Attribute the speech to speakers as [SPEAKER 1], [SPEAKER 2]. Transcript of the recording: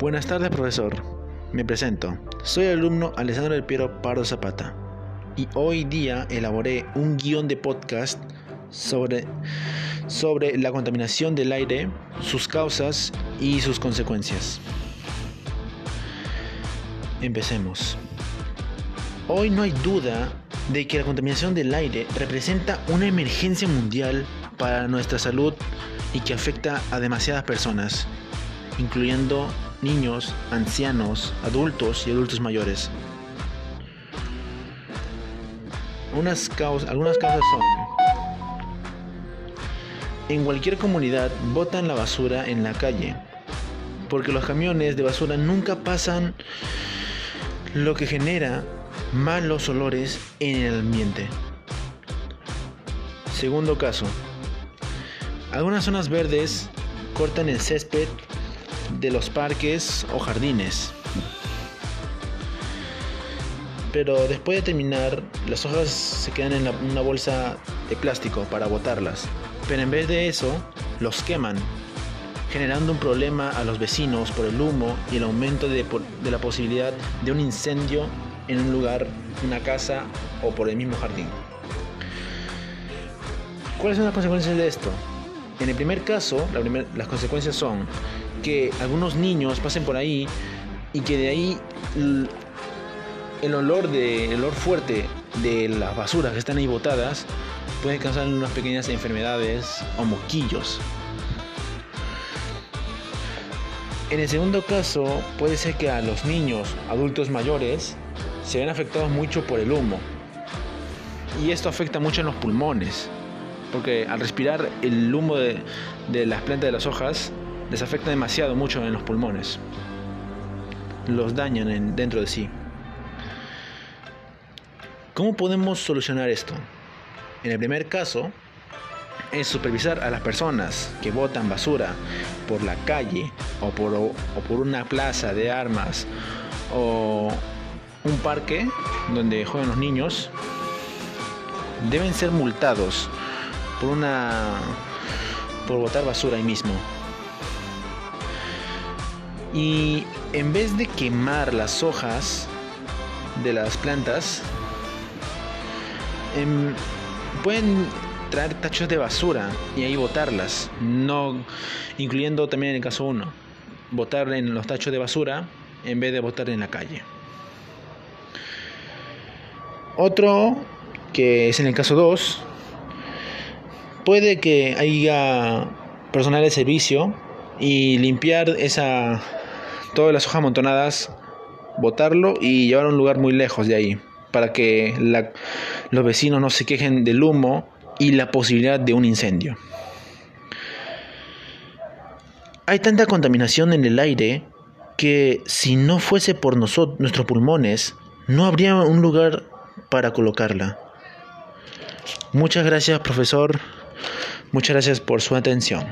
[SPEAKER 1] Buenas tardes, profesor. Me presento. Soy el alumno Alessandro del Piero Pardo Zapata y hoy día elaboré un guion de podcast sobre, sobre la contaminación del aire, sus causas y sus consecuencias. Empecemos. Hoy no hay duda de que la contaminación del aire representa una emergencia mundial para nuestra salud y que afecta a demasiadas personas, incluyendo niños, ancianos, adultos y adultos mayores. Unas causas, algunas causas son, en cualquier comunidad botan la basura en la calle, porque los camiones de basura nunca pasan, lo que genera malos olores en el ambiente. Segundo caso, algunas zonas verdes cortan el césped de los parques o jardines. Pero después de terminar, las hojas se quedan en una bolsa de plástico para botarlas. Pero en vez de eso, los queman, generando un problema a los vecinos por el humo y el aumento de, de la posibilidad de un incendio en un lugar, una casa o por el mismo jardín. ¿Cuáles son las consecuencias de esto? En el primer caso, las consecuencias son que algunos niños pasen por ahí y que de ahí el olor, de, olor fuerte de las basuras que están ahí botadas puede causar unas pequeñas enfermedades o moquillos. En el segundo caso, puede ser que a los niños, adultos mayores, se ven afectados mucho por el humo. Y esto afecta mucho en los pulmones porque al respirar el humo de, las plantas de las hojas les afecta demasiado mucho en los pulmones. Los dañan dentro de sí. ¿Cómo podemos solucionar esto? En el primer caso, es supervisar a las personas que botan basura por la calle o por, o por una plaza de armas o un parque donde juegan los niños. Deben ser multados por una por botar basura ahí mismo. Y en vez de quemar las hojas de las plantas, em, pueden traer tachos de basura y ahí botarlas, no incluyendo también en el caso 1, botar en los tachos de basura en vez de botar en la calle. Otro que es en el caso 2 puede que haya personal de servicio y limpiar esa todas las hojas amontonadas, botarlo y llevar a un lugar muy lejos de ahí para que los vecinos no se quejen del humo y la posibilidad de un incendio. Hay tanta contaminación en el aire que si no fuese por nosotros, nuestros pulmones, no habría un lugar para colocarla. Muchas gracias, profesor. Muchas gracias por su atención.